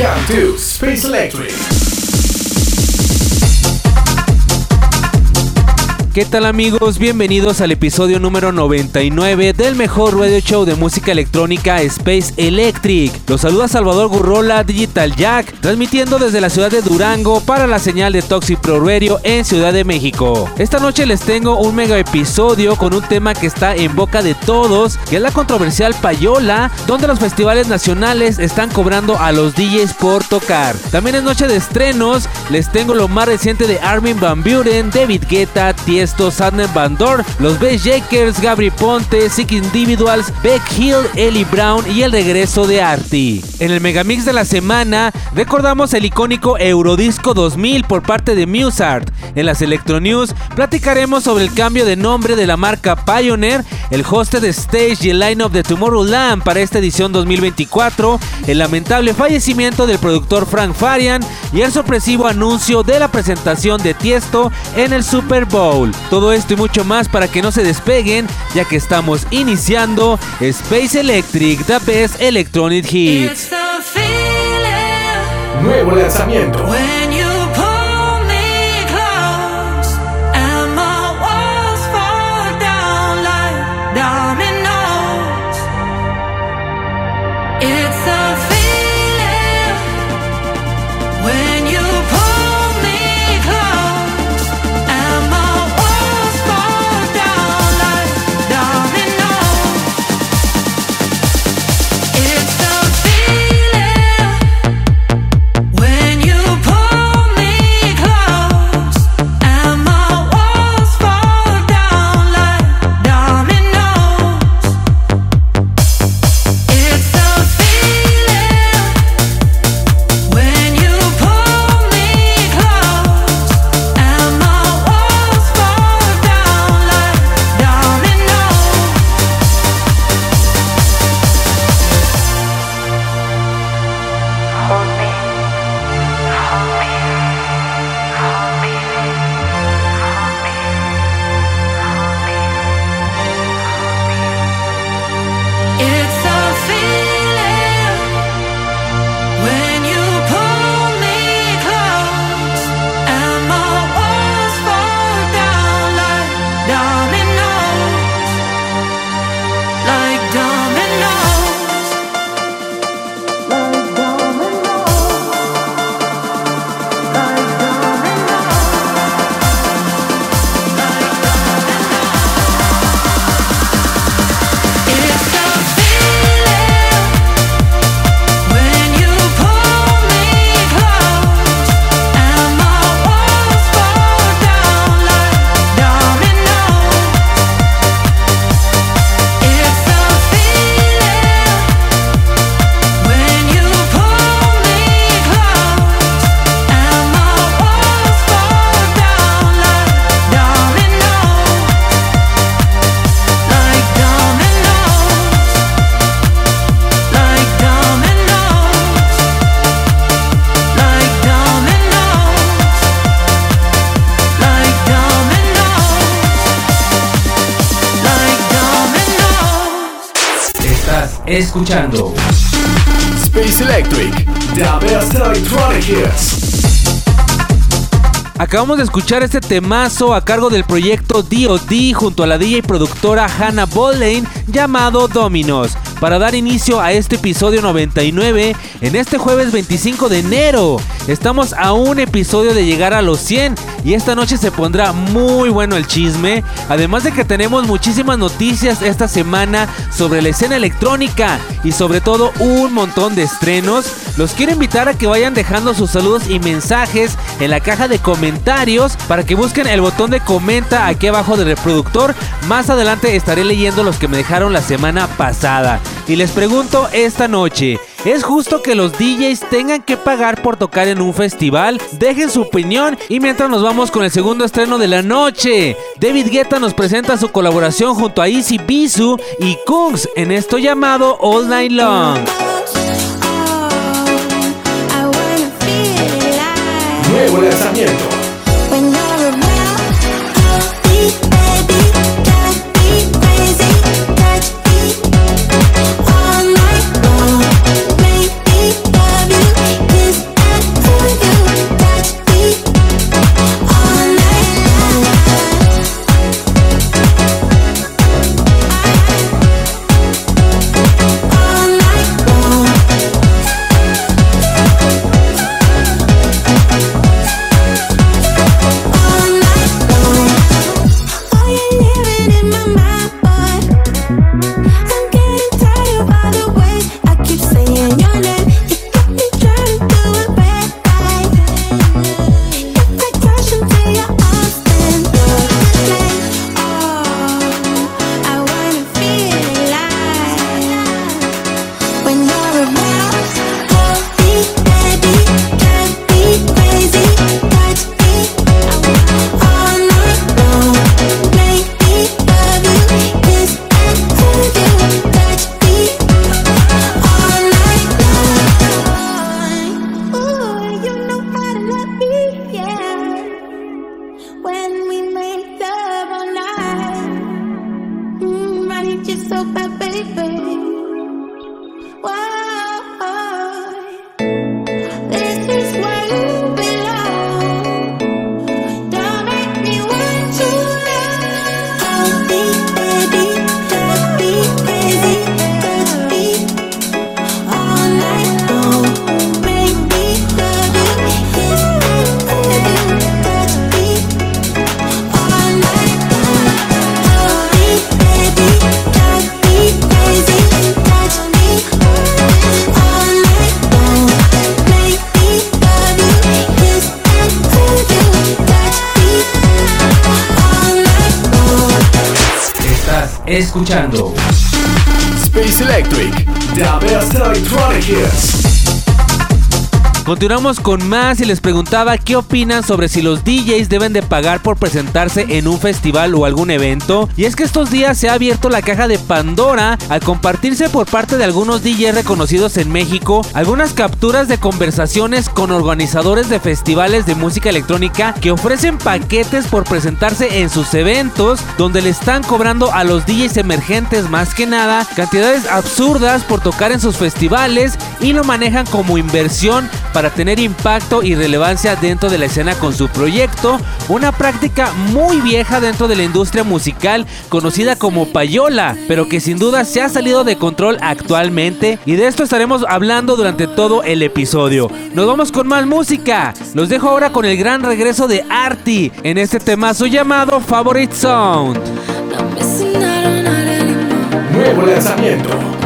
Welcome to Space Electric. ¿Qué tal amigos? Bienvenidos al episodio número 99 del mejor radio show de música electrónica Space Electric. Los saluda Salvador Gurrola Digital Jack, transmitiendo desde la ciudad de Durango para la señal de Toxic Pro Radio en Ciudad de México. Esta noche les tengo un mega episodio con un tema que está en boca de todos, que es la controversial Payola, donde los festivales nacionales están cobrando a los DJs por tocar. También es noche de estrenos, les tengo lo más reciente de Armin Van Buren, David Guetta, Tiesto, Sadness Van Dorn, los Bass Jakers, Gabri Ponte, Sick Individuals, Beck Hill, Ellie Brown y el regreso de Artie. En el Megamix de la semana recordamos el icónico Eurodisco 2000 por parte de Musart. En las Electro News platicaremos sobre el cambio de nombre de la marca Pioneer, el hosted stage y el line-up de Tomorrowland para esta edición 2024, el lamentable fallecimiento del productor Frank Farian y el sorpresivo anuncio de la presentación de Tiesto en el Super Bowl. Todo esto y mucho más para que no se despeguen, ya que estamos iniciando Space Electric, The Best Electronic Hits. Nuevo lanzamiento. Escuchando Space Electric, The Best Electronic Hits. Acabamos de escuchar este temazo a cargo del proyecto DOD junto a la DJ productora Hannah Boleyn llamado Dominos para dar inicio a este episodio 99 en este jueves 25 de enero. Estamos a un episodio de llegar a los 100 y esta noche se pondrá muy bueno el chisme. Además de que tenemos muchísimas noticias esta semana sobre la escena electrónica y sobre todo un montón de estrenos. Los quiero invitar a que vayan dejando sus saludos y mensajes en la caja de comentarios para que busquen el botón de comenta aquí abajo del reproductor. Más adelante estaré leyendo los que me dejaron la semana pasada. Y les pregunto esta noche, ¿Es justo que los DJs tengan que pagar por tocar en un festival? Dejen su opinión y mientras nos vamos con el segundo estreno de la noche. David Guetta nos presenta su colaboración junto a Easy Bisu y Kungs en esto llamado All Night Long. Nuevo lanzamiento. Escuchando Space Electric, Continuamos con más y les preguntaba qué opinan sobre si los DJs deben de pagar por presentarse en un festival o algún evento. Y es que estos días se ha abierto la caja de Pandora al compartirse por parte de algunos DJs reconocidos en México algunas capturas de conversaciones con organizadores de festivales de música electrónica que ofrecen paquetes por presentarse en sus eventos donde le están cobrando a los DJs emergentes más que nada cantidades absurdas por tocar en sus festivales y lo manejan como inversión tener impacto y relevancia dentro de la escena con su proyecto, una práctica muy vieja dentro de la industria musical conocida como payola, pero que sin duda se ha salido de control actualmente y de esto estaremos hablando durante todo el episodio. Nos vamos con más música, los dejo ahora con el gran regreso de Artie en este temazo llamado Favorite Sound. Nuevo lanzamiento.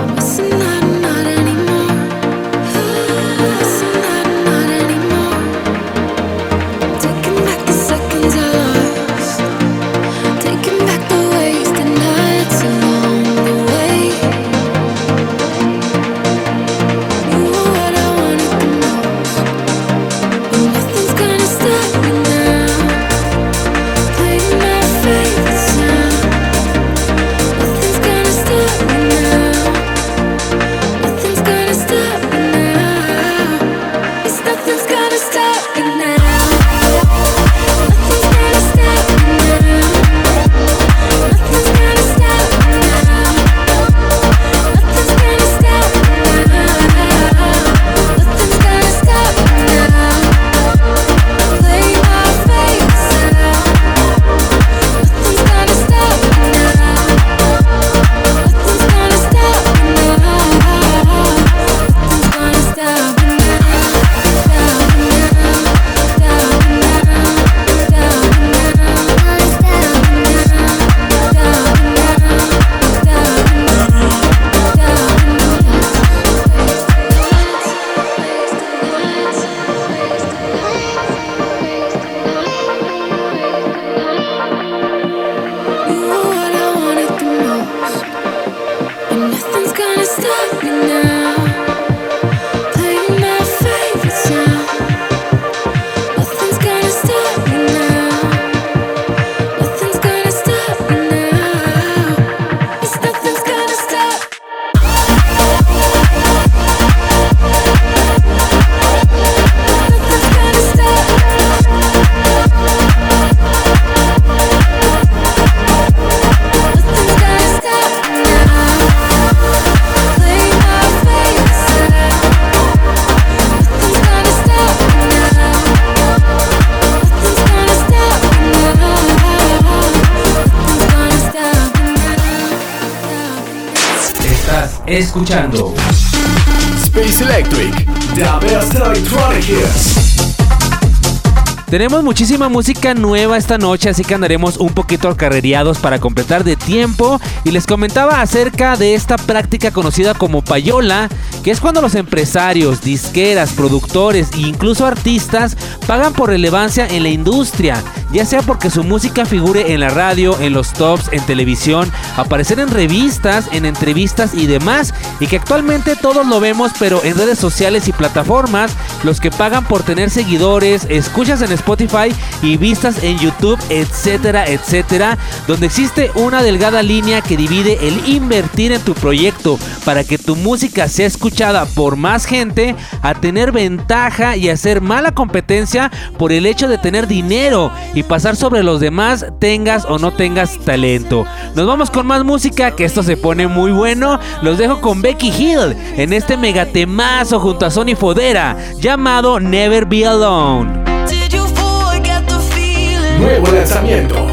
Escuchando Space Electric, the best electronic hits. Tenemos muchísima música nueva esta noche, así que andaremos un poquito carrereados para completar de tiempo. Y les comentaba acerca de esta práctica conocida como payola, que es cuando los empresarios, disqueras, productores e incluso artistas pagan por relevancia en la industria, ya sea porque su música figure en la radio, en los tops, en televisión, aparecer en revistas, en entrevistas y demás, y que actualmente todos lo vemos, pero en redes sociales y plataformas, los que pagan por tener seguidores, escuchas en Spotify y vistas en YouTube, etcétera, etcétera, donde existe una delgada línea que divide el invertir en tu proyecto para que tu música sea escuchada por más gente a tener ventaja y hacer mala competencia por el hecho de tener dinero y pasar sobre los demás tengas o no tengas talento. Nos vamos con más música que esto se pone muy bueno. Los dejo con Becky Hill en este megatemazo junto a Sony Fodera llamado Never Be Alone. Nuevo lanzamiento.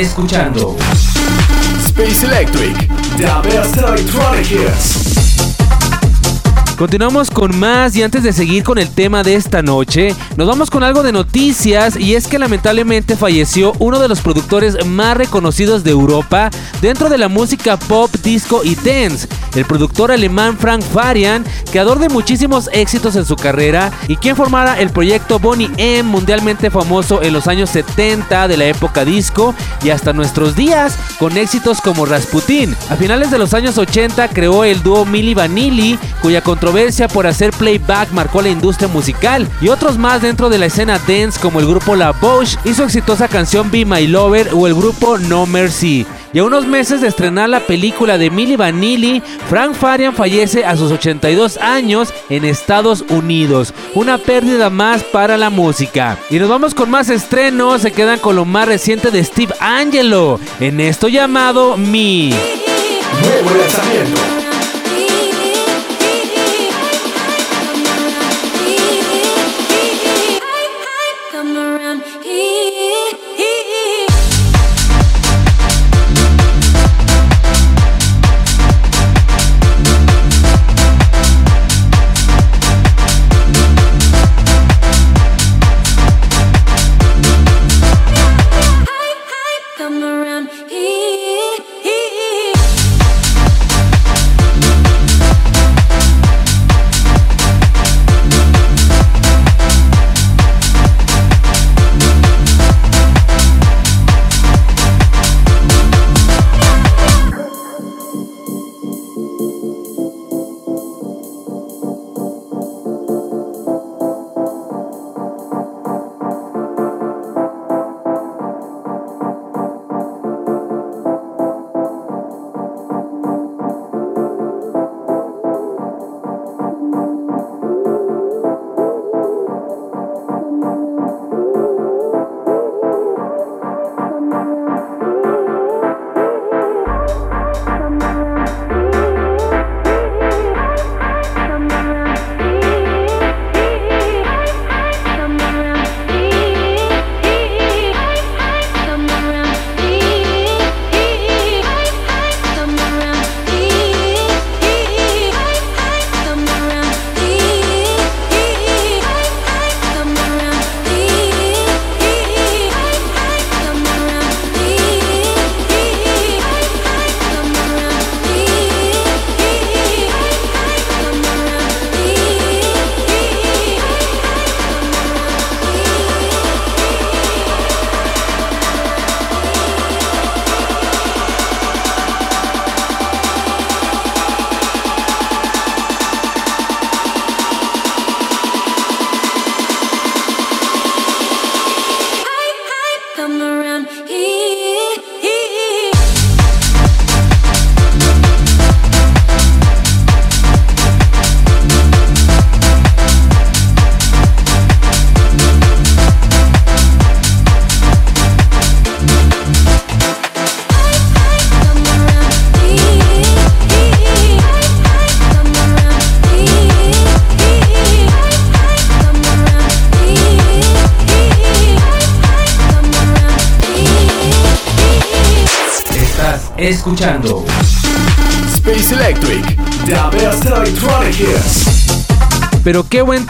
Escuchando Space Electric, the best electronic hits. Continuamos con más y antes de seguir con el tema de esta noche, nos vamos con algo de noticias y es que lamentablemente falleció uno de los productores más reconocidos de Europa dentro de la música pop, disco y dance, el productor alemán Frank Farian, creador de muchísimos éxitos en su carrera y quien formara el proyecto Bonnie M mundialmente famoso en los años 70 de la época disco y hasta nuestros días con éxitos como Rasputin. A finales de los años 80 creó el dúo Milli Vanilli, cuya controversia por hacer playback marcó la industria musical y otros más dentro de la escena dance como el grupo La Bosch y su exitosa canción Be My Lover o el grupo No Mercy. Y a unos meses de estrenar la película de Milli Vanilli, Frank Farian fallece a sus 82 años en Estados Unidos. Una pérdida más para la música. Y nos vamos con más estrenos, se quedan con lo más reciente de Steve Angelo, en esto llamado Me.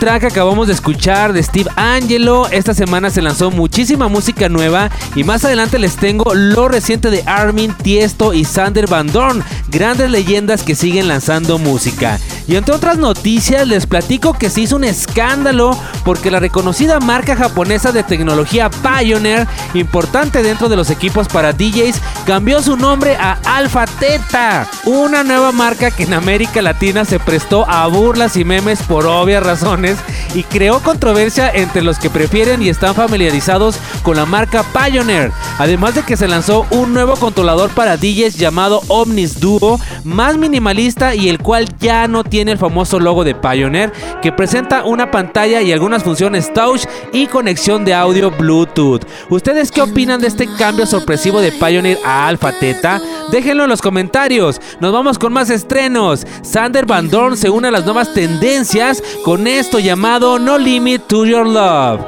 Track acabamos de escuchar de Steve Angelo. Esta semana se lanzó muchísima música nueva y más adelante les tengo lo reciente de Armin, Tiesto y Sander Van Dorn, grandes leyendas que siguen lanzando música. Y entre otras noticias les platico que se hizo un escándalo porque la reconocida marca japonesa de tecnología Pioneer, importante dentro de los equipos para DJs, cambió su nombre a Alpha Theta, una nueva marca que en América Latina se prestó a burlas y memes por obvias razones y creó controversia entre los que prefieren y están familiarizados con la marca Pioneer. Además de que se lanzó un nuevo controlador para DJs llamado Omnis Duo, más minimalista y el cual ya no tiene el famoso logo de Pioneer, que presenta una pantalla y algunas funciones touch y conexión de audio Bluetooth. ¿Ustedes qué opinan de este cambio sorpresivo de Pioneer a Alpha Theta? Déjenlo en los comentarios. Nos vamos con más estrenos. Sander Van Dorn se une a las nuevas tendencias con esto llamado No Limit to Your Love.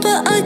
But I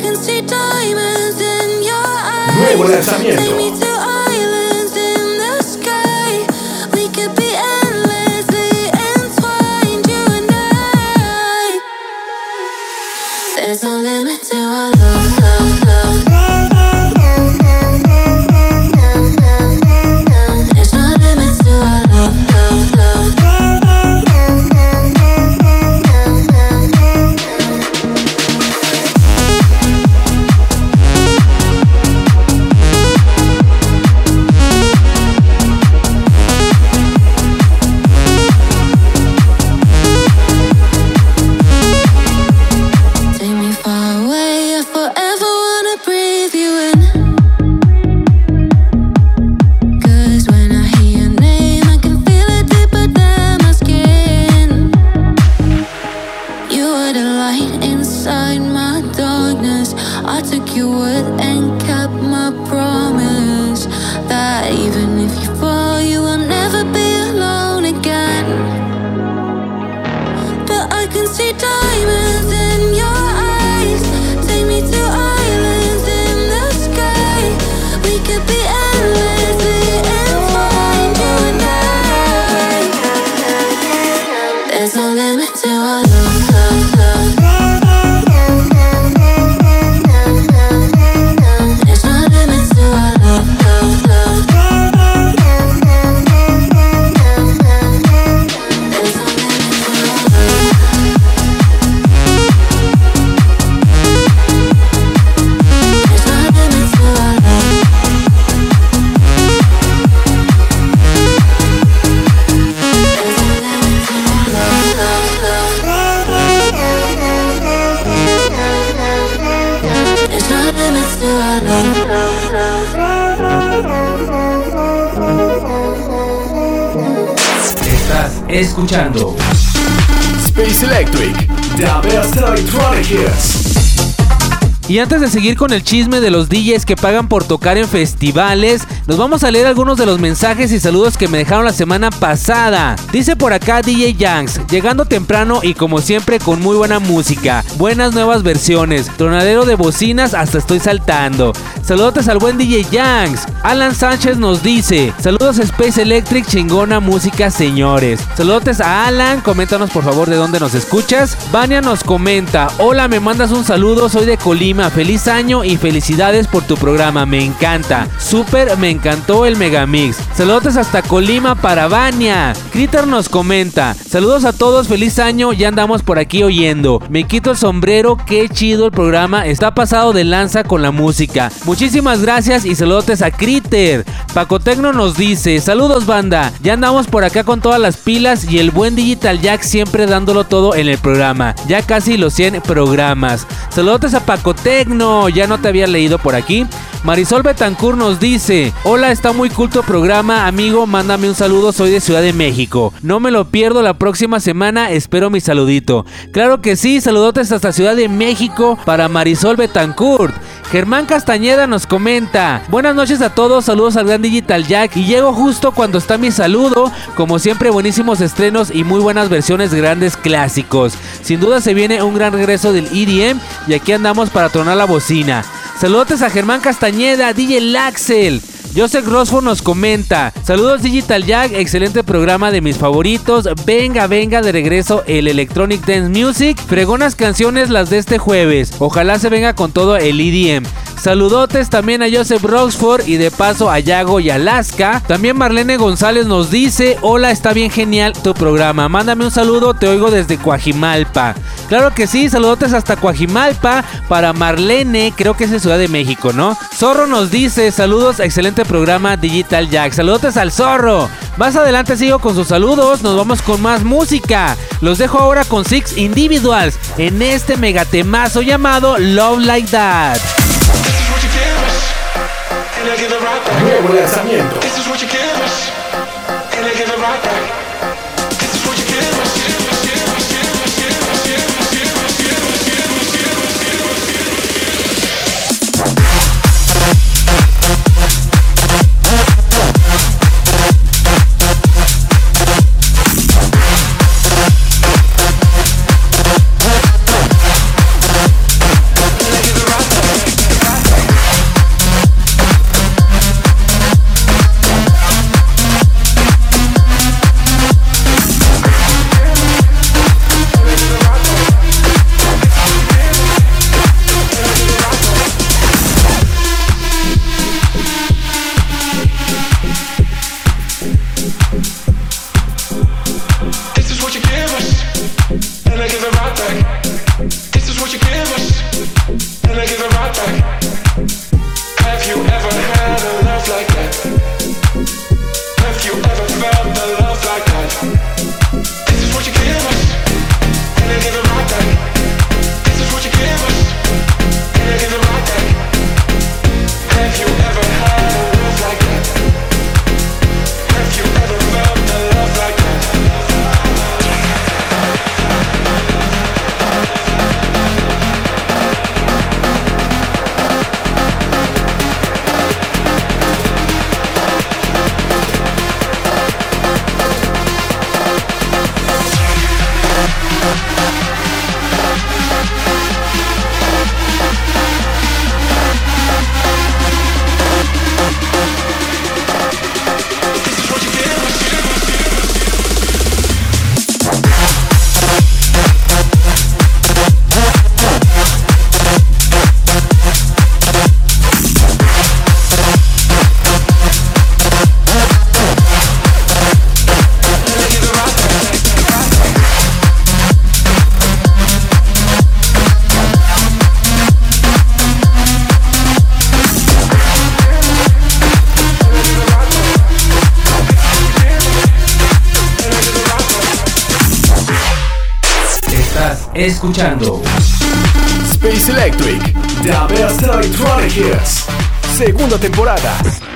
ちゃ Y antes de seguir con el chisme de los DJs que pagan por tocar en festivales, nos vamos a leer algunos de los mensajes y saludos que me dejaron la semana pasada. Dice por acá DJ Yanks, llegando temprano y como siempre con muy buena música, buenas nuevas versiones, tronadero de bocinas hasta estoy saltando. Saludos al buen DJ Yanks. Alan Sánchez nos dice, saludos Space Electric, chingona música señores. Saludos a Alan, coméntanos por favor de dónde nos escuchas. Vania nos comenta, hola me mandas un saludo, soy de Colima, feliz año y felicidades por tu programa, me encanta. Súper, me encantó el Megamix. Saludos hasta Colima para Vania. Critter nos comenta, saludos a todos, feliz año, ya andamos por aquí oyendo. Me quito el sombrero, qué chido el programa, está pasado de lanza con la música. Muchísimas gracias y saludos a Critter. Paco Tecno nos dice, saludos banda, ya andamos por acá con todas las pilas y el buen Digital Jack siempre dándolo todo en el programa. Ya casi los 100 programas. Saludos a Paco Tecno, ya no te había leído por aquí. Marisol Betancourt nos dice, hola, está muy culto programa, amigo, mándame un saludo, soy de Ciudad de México. No me lo pierdo la próxima semana, espero mi saludito. Claro que sí, saludotes hasta Ciudad de México para Marisol Betancourt. Germán Castañeda nos comenta, buenas noches a todos, saludos al gran Digital Jack y llego justo cuando está mi saludo, como siempre buenísimos estrenos y muy buenas versiones de grandes clásicos. Sin duda se viene un gran regreso del EDM y aquí andamos para tronar la bocina. Saludos a Germán Castañeda, DJ Laxel. Joseph Rosford nos comenta, saludos Digital Jack, excelente programa de mis favoritos, venga, venga de regreso el Electronic Dance Music, fregonas canciones las de este jueves, ojalá se venga con todo el EDM. Saludotes también a Joseph Roxford y de paso a Yago y Alaska. También Marlene González nos dice, hola, está bien genial tu programa. Mándame un saludo, te oigo desde Coajimalpa. Claro que sí, saludotes hasta Coajimalpa para Marlene, creo que es de Ciudad de México, ¿no? Zorro nos dice, saludos, excelente programa Digital Jack. Saludotes al Zorro. Más adelante sigo con sus saludos, nos vamos con más música. Los dejo ahora con Six Individuals en este megatemazo llamado Love Like That. Nuevo lanzamiento. Escuchando Space Electric, The Best Electronic Hits. Segunda temporada.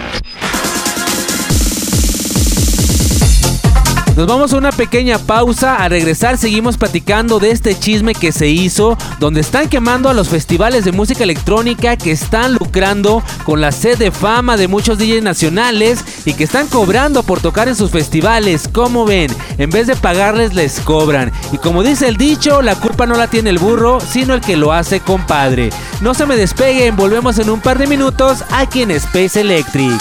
Nos vamos a una pequeña pausa. A regresar seguimos platicando de este chisme que se hizo, donde están quemando a los festivales de música electrónica que están lucrando con la sed de fama de muchos DJs nacionales y que están cobrando por tocar en sus festivales. Como ven, en vez de pagarles les cobran. Y como dice el dicho, la culpa no la tiene el burro, sino el que lo hace compadre. No se me despeguen, volvemos en un par de minutos aquí en Space Electric.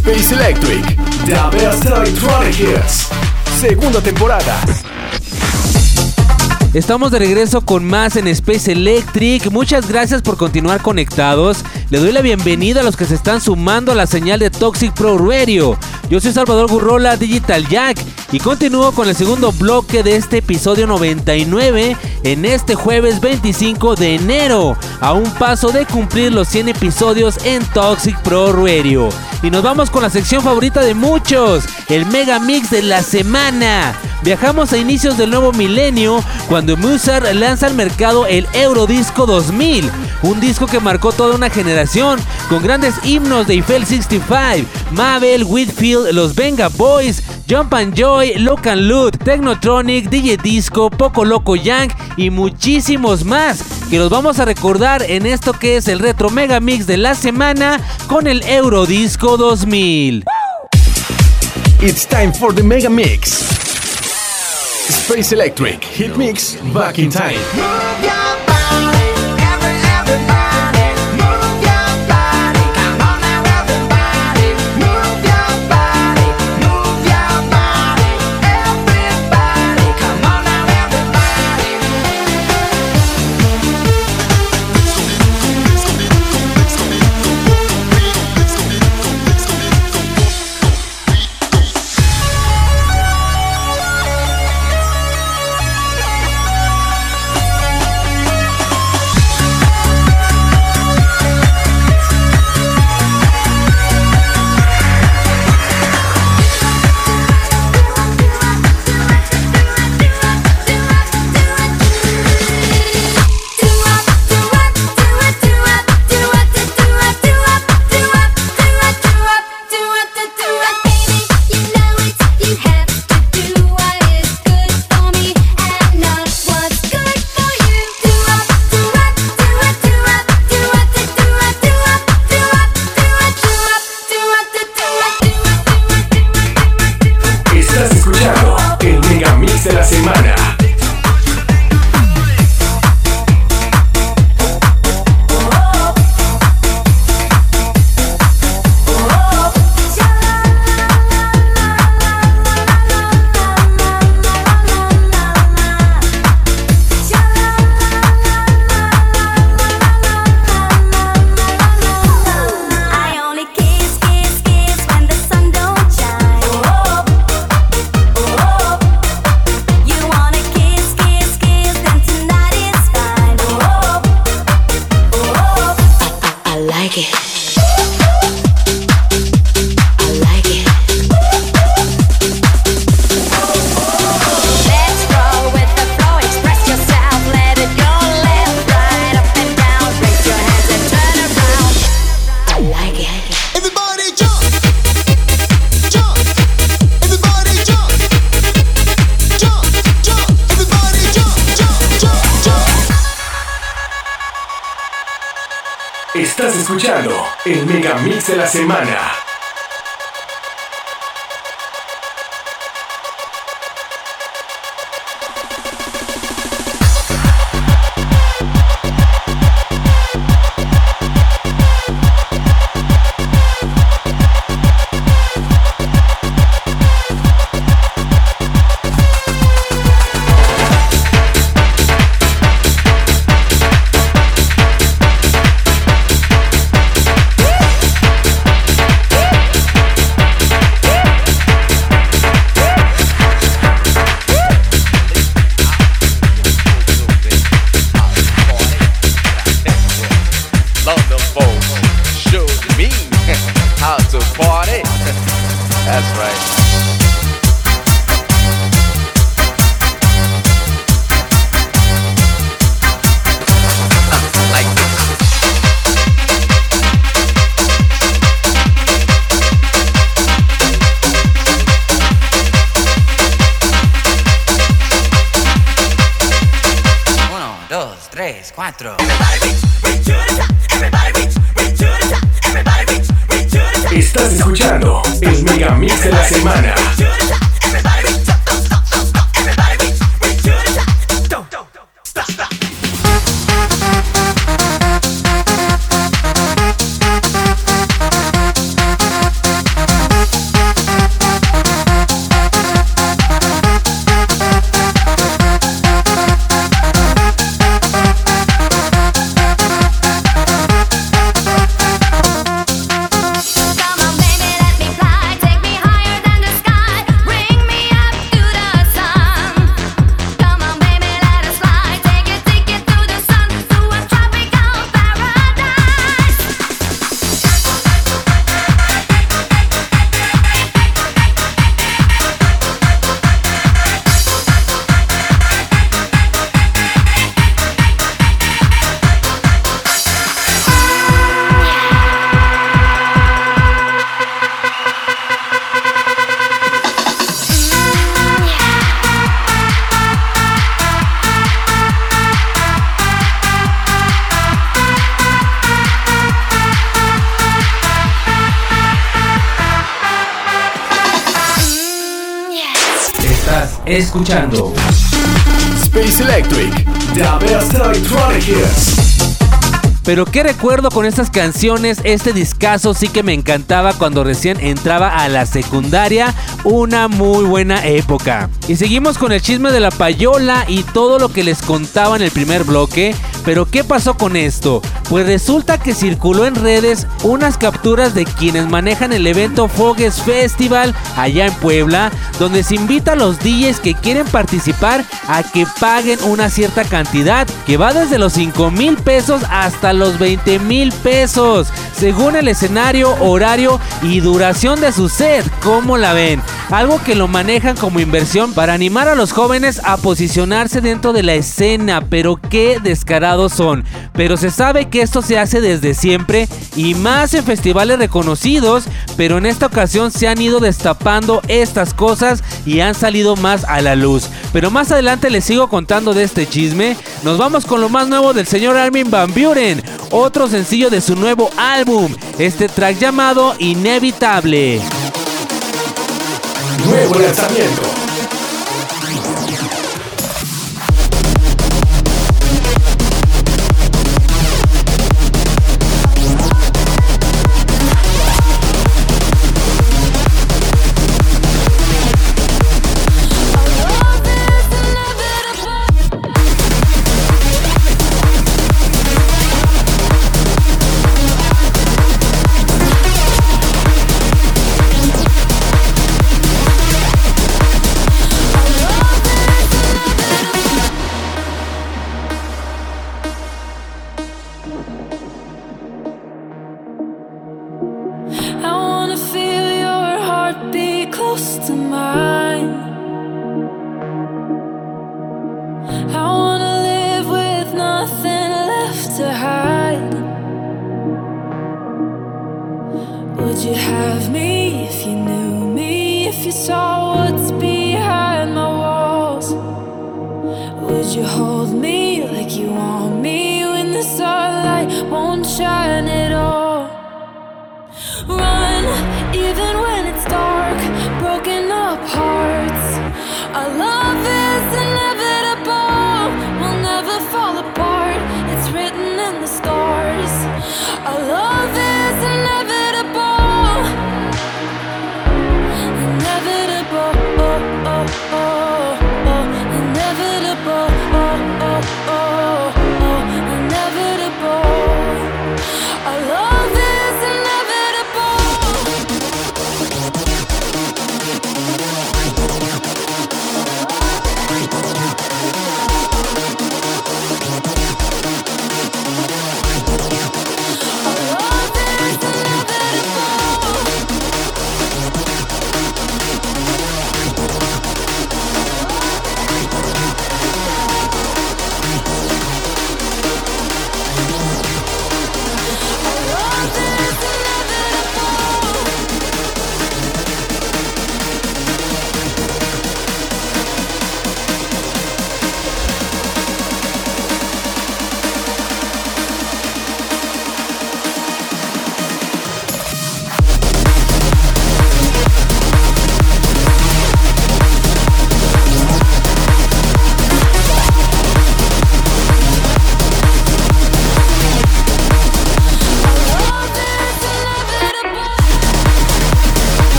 Space Electric, The Best Electronic. Segunda temporada. Estamos de regreso con más en Space Electric. Muchas gracias por continuar conectados. Le doy la bienvenida a los que se están sumando a la señal de Toxic Pro Radio. Yo soy Salvador Gurrola, Digital Jack, y continúo con el segundo bloque de este episodio 99 en este jueves 25 de enero, a un paso de cumplir los 100 episodios en Toxic Pro Radio. Y nos vamos con la sección favorita de muchos, el Mega Mix de la semana. viajamos a inicios del nuevo milenio cuando Musar lanza al mercado el Eurodisco 2000, un disco que marcó toda una generación con grandes himnos de Eiffel 65, Mabel, Whitfield, los Venga Boys, Jump and Joy, Look and Loot, Technotronic, DJ Disco, Poco Loco Yang y muchísimos más que los vamos a recordar en esto que es el Retro Mega Mix de la semana con el Eurodisco 2000. It's time for the Mega Mix. Space Electric Hit Mix Back in Time. Escuchando el Mega Mix de la semana. Escuchando Space Electric, the best electronic hits. Pero qué recuerdo con estas canciones, este discazo sí que me encantaba cuando recién entraba a la secundaria, una muy buena época. Y seguimos con el chisme de la payola y todo lo que les contaba en el primer bloque, pero ¿qué pasó con esto? Pues resulta que circuló en redes unas capturas de quienes manejan el evento Fogues Festival allá en Puebla, donde se invita a los DJs que quieren participar a que paguen una cierta cantidad, que va desde los 5 mil pesos hasta los 20 mil pesos, según el escenario, horario y duración de su set. ¿Cómo la ven? Algo que lo manejan como inversión para animar a los jóvenes a posicionarse dentro de la escena, pero qué descarados son. Pero se sabe que esto se hace desde siempre y más en festivales reconocidos, pero en esta ocasión se han ido destapando estas cosas y han salido más a la luz. Pero más adelante les sigo contando de este chisme. Nos vamos con lo más nuevo del señor Armin Van Buren, otro sencillo de su nuevo álbum, este track llamado Inevitable. Nuevo lanzamiento. Have me if you knew me? If you saw what's behind my walls? Would you hold me like you want me when the sunlight won't shine at all?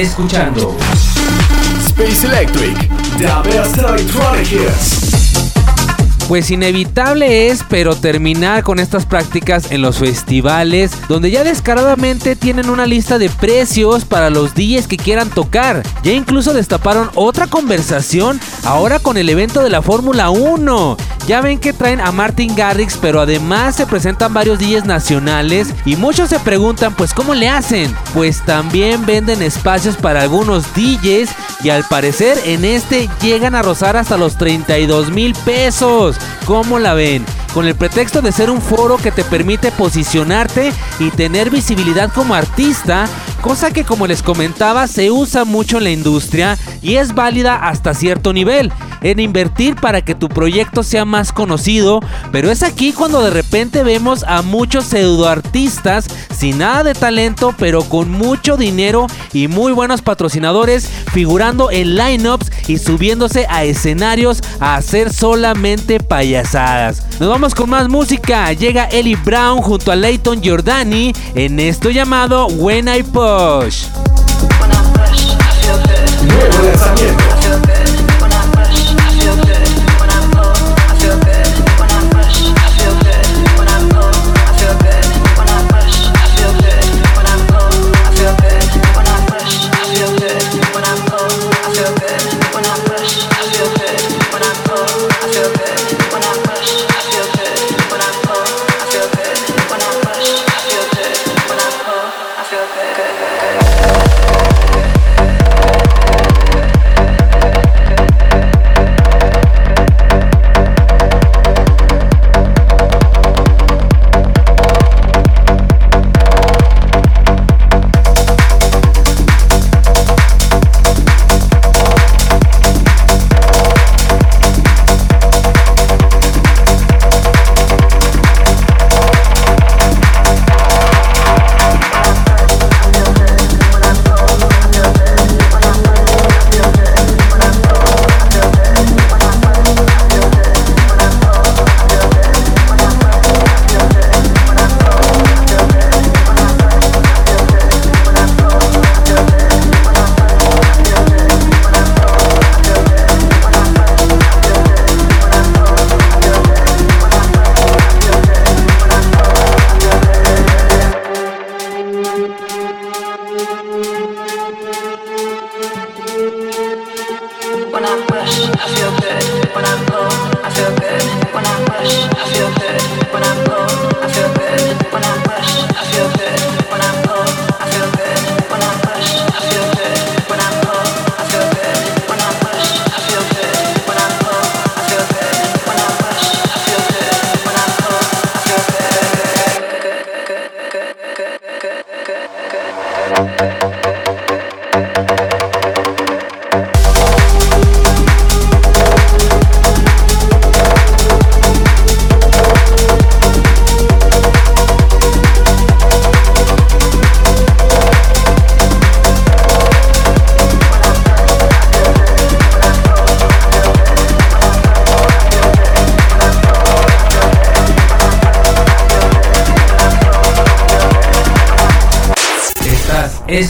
Escuchando Space Electric, the best electronic. Pues inevitable es, pero terminar con estas prácticas en los festivales, donde ya descaradamente tienen una lista de precios para los DJs que quieran tocar. Ya incluso destaparon otra conversación ahora con el evento de la Fórmula 1. Ya ven que traen a Martin Garrix, pero además se presentan varios DJs nacionales y muchos se preguntan, pues ¿cómo le hacen? Pues también venden espacios para algunos DJs y al parecer en este llegan a rozar hasta los 32 mil pesos. ¿Cómo la ven? Con el pretexto de ser un foro que te permite posicionarte y tener visibilidad como artista, cosa que como les comentaba se usa mucho en la industria y es válida hasta cierto nivel, en invertir para que tu proyecto sea más conocido, pero es aquí cuando de repente vemos a muchos pseudoartistas sin nada de talento, pero con mucho dinero y muy buenos patrocinadores figurando en lineups y subiéndose a escenarios a hacer solamente payasadas. Nos vamos con más música. Llega Ellie Brown junto a Leighton Giordani en esto llamado When I Push. Nuevo lanzamiento. When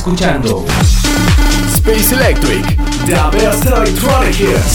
escuchando Space Electric, the best electronic hits.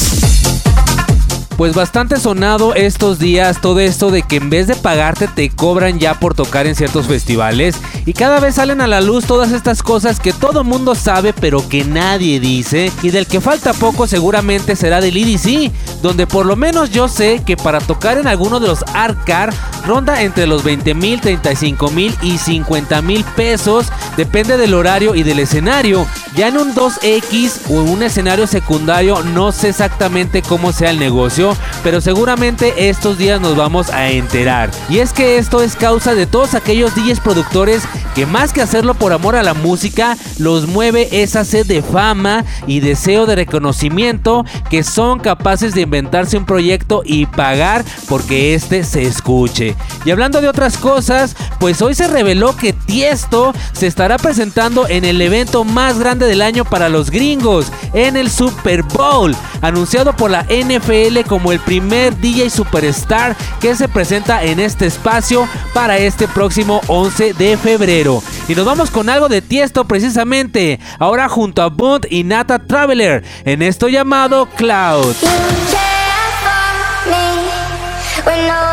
Pues bastante sonado estos días todo esto de que en vez de pagarte te cobran ya por tocar en ciertos festivales y cada vez salen a la luz todas estas cosas que todo mundo sabe pero que nadie dice y del que falta poco seguramente será del EDC, donde por lo menos yo sé que para tocar en alguno de los Arcar ronda entre los 20 mil, 35 mil y 50 mil pesos, depende del horario y del escenario. Ya en un 2X o en un escenario secundario no sé exactamente cómo sea el negocio, pero seguramente estos días nos vamos a enterar. Y es que esto es causa de todos aquellos DJs productores que más que hacerlo por amor a la música, los mueve esa sed de fama y deseo de reconocimiento que son capaces de inventarse un proyecto y pagar porque este se escuche. Y hablando de otras cosas, pues hoy se reveló que Tiesto se estará presentando en el evento más grande del año para los gringos, en el Super Bowl, anunciado por la NFL como el primer DJ Superstar que se presenta en este espacio para este próximo 11 de febrero. Y nos vamos con algo de Tiesto precisamente, ahora junto a Bond y Nata Traveler, en esto llamado Cloud. When no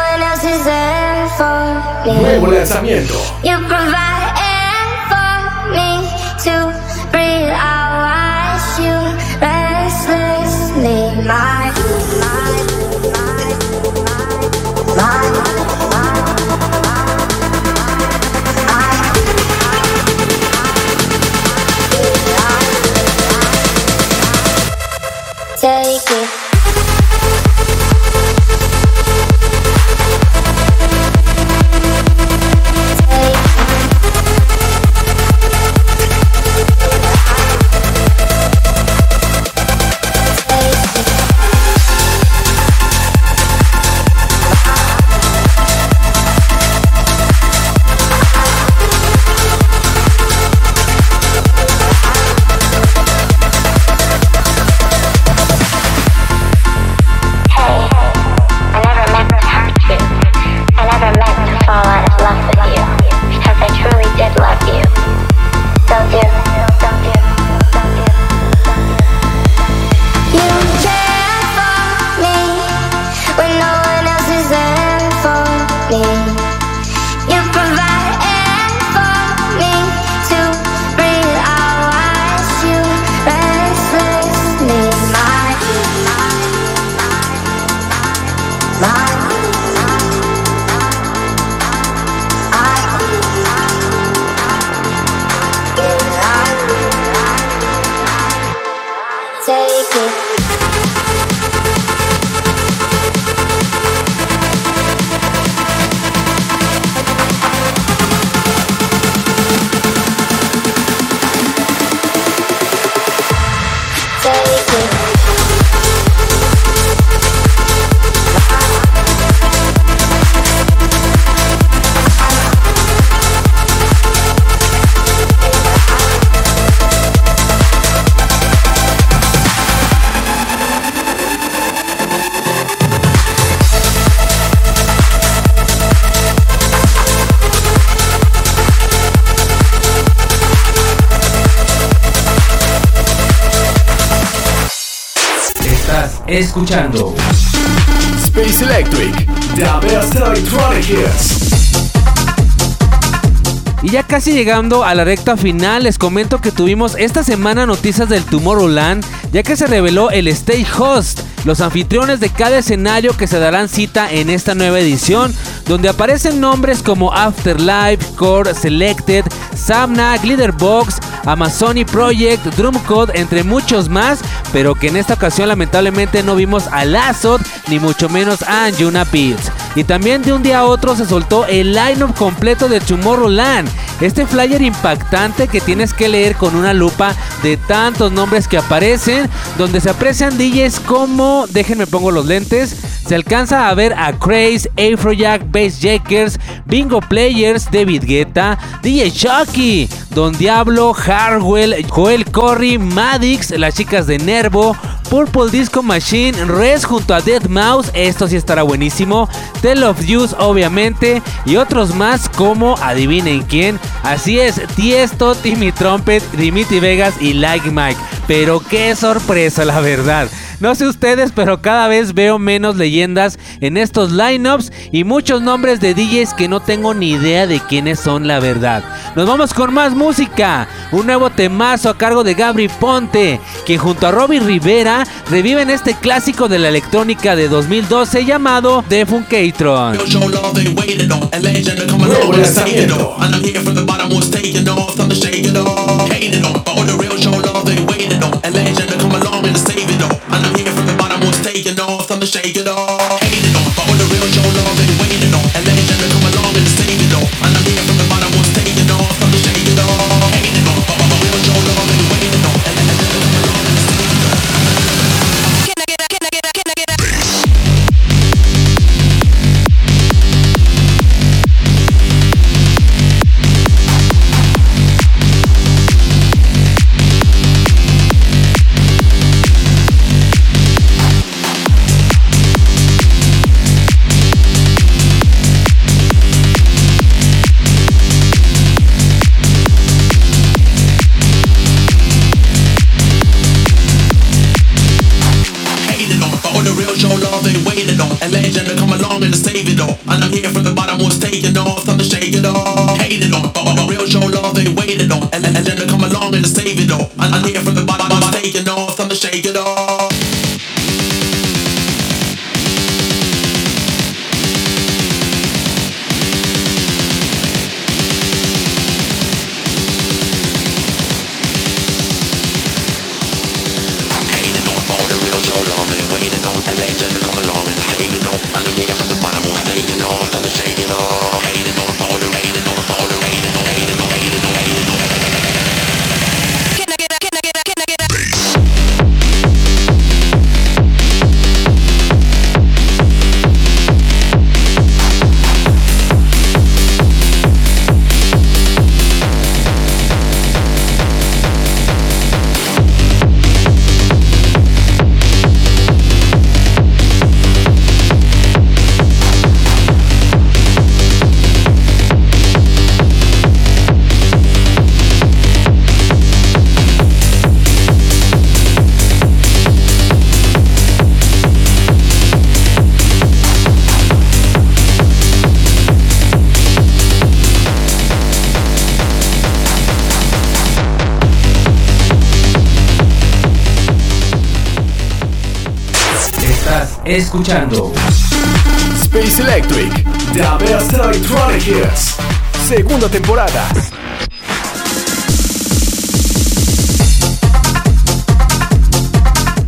escuchando Space Electric, the best electronic hits. Y ya casi llegando a la recta final, les comento que tuvimos esta semana noticias del Tomorrowland, ya que se reveló el Stage Host, los anfitriones de cada escenario que se darán cita en esta nueva edición, donde aparecen nombres como Afterlife, Core Selected, Samna, Glitterbox, Amazoni Project, Drumcode, entre muchos más, pero que en esta ocasión lamentablemente no vimos a Lazot ni mucho menos a Anjuna Beats. Y también de un día a otro se soltó el lineup completo de Tomorrowland. Este flyer impactante que tienes que leer con una lupa de tantos nombres que aparecen, donde se aprecian DJs como, déjenme pongo los lentes, se alcanza a ver a Craze, Afrojack, Bass Jakers, Bingo Players, David Guetta, DJ Chucky, Don Diablo, Harwell, Joel Corry, Madix, las chicas de Nervo, Purple Disco Machine, Res junto a Dead Mouse, esto sí estará buenísimo, Tell of Use obviamente y otros más como adivinen quién, así es, Tiesto, Timmy Trumpet, Dimitri Vegas y Like Mike, pero qué sorpresa la verdad. No sé ustedes, pero cada vez veo menos leyendas en estos lineups y muchos nombres de DJs que no tengo ni idea de quiénes son la verdad. Nos vamos con más música. Un nuevo temazo a cargo de Gabri Ponte, quien junto a Robbie Rivera reviven este clásico de la electrónica de 2012 llamado The Funkatron. Nuevo lanzamiento. Taking off, I'm shake it off. Hate it off, all the real show love they waiting on. And legend to come along and save it all. And I'm here from off. Hate it on, all the real show love they waiting on. And legend to come along and save it all. And I'm here from the bottom, escuchando Space Electric, the best electronic hits. Segunda temporada.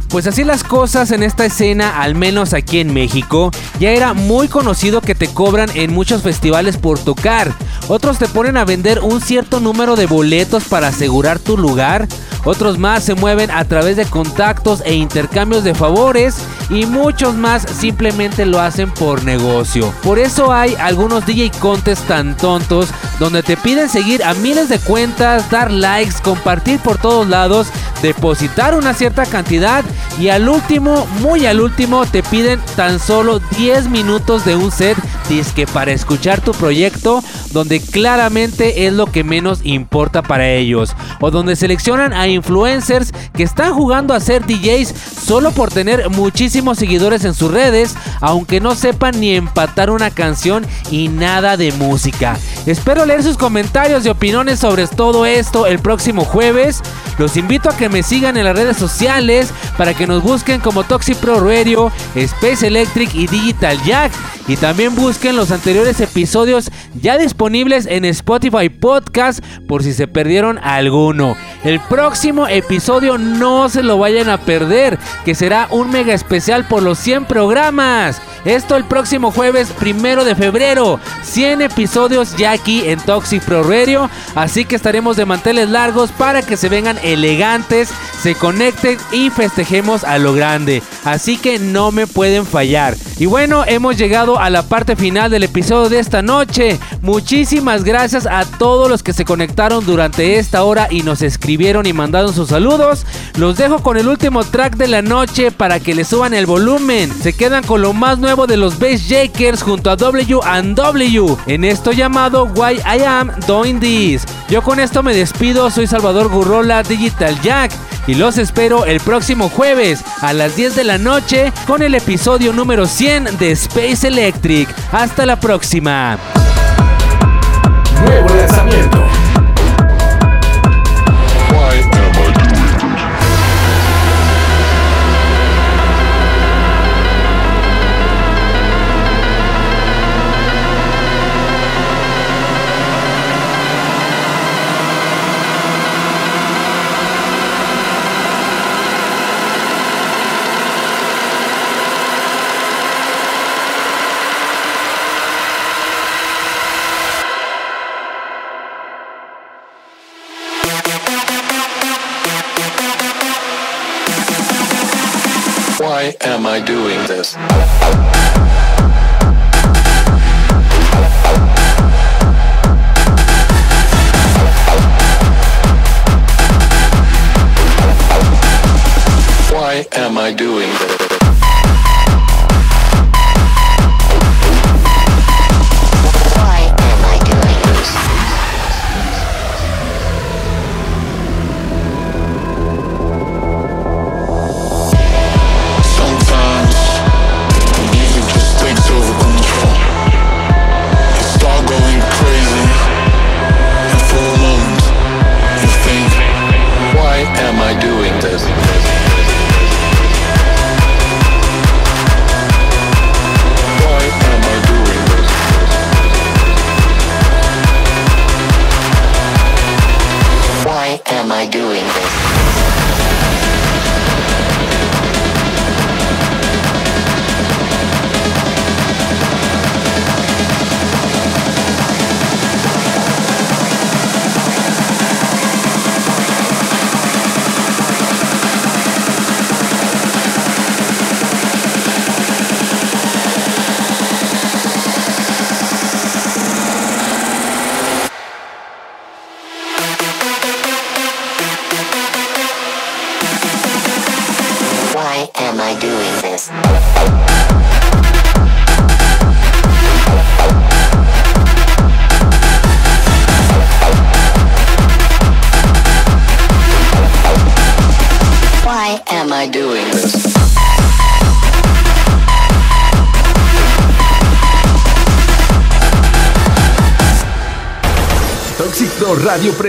Pues así las cosas en esta escena, al menos aquí en México, ya era muy conocido que te cobran en muchos festivales por tocar. Otros te ponen a vender un cierto número de boletos para asegurar tu lugar. Otros más se mueven a través de contactos e intercambios de favores. Y muchos más simplemente lo hacen por negocio. Por eso hay algunos DJ contests tan tontos donde te piden seguir a miles de cuentas, dar likes, compartir por todos lados, depositar una cierta cantidad y al último, muy al último, te piden tan solo 10 minutos de un set disque para escuchar tu proyecto, donde claramente es lo que menos importa para ellos, o donde seleccionan a influencers que están jugando a ser DJs solo por tener muchísimos seguidores en sus redes, aunque no sepan ni empatar una canción y nada de música. Espero leer sus comentarios y opiniones sobre todo esto el próximo jueves. Los invito a que me sigan en las redes sociales para que nos busquen como Toxic Pro Radio, Space Electric y Digital Jack. Y también busquen los anteriores episodios ya disponibles en Spotify Podcast por si se perdieron alguno. El próximo episodio no se lo vayan a perder, que será un mega especial por los 100 programas. Esto el próximo jueves primero de febrero. 100 episodios ya aquí en Toxic Pro Radio. Así que estaremos de manteles largos para que se vengan elegantes, se conecten y festejemos a lo grande. Así que no me pueden fallar. Y bueno, hemos llegado a la parte final del episodio de esta noche. Muchísimas gracias a todos los que se conectaron durante esta hora y nos escribieron y mandaron sus saludos. Los dejo con el último track de la noche para que le suban el volumen. Se quedan con lo más nuevo de los Bass Jakers junto a W and W en esto llamado Why I Am Doing This. Yo con esto me despido, soy Salvador Gurrola Digital Jack y los espero el próximo jueves a las 10 de la noche con el episodio número 100 de Space Electric. Hasta la próxima. Nuevo lanzamiento. This? Why am I doing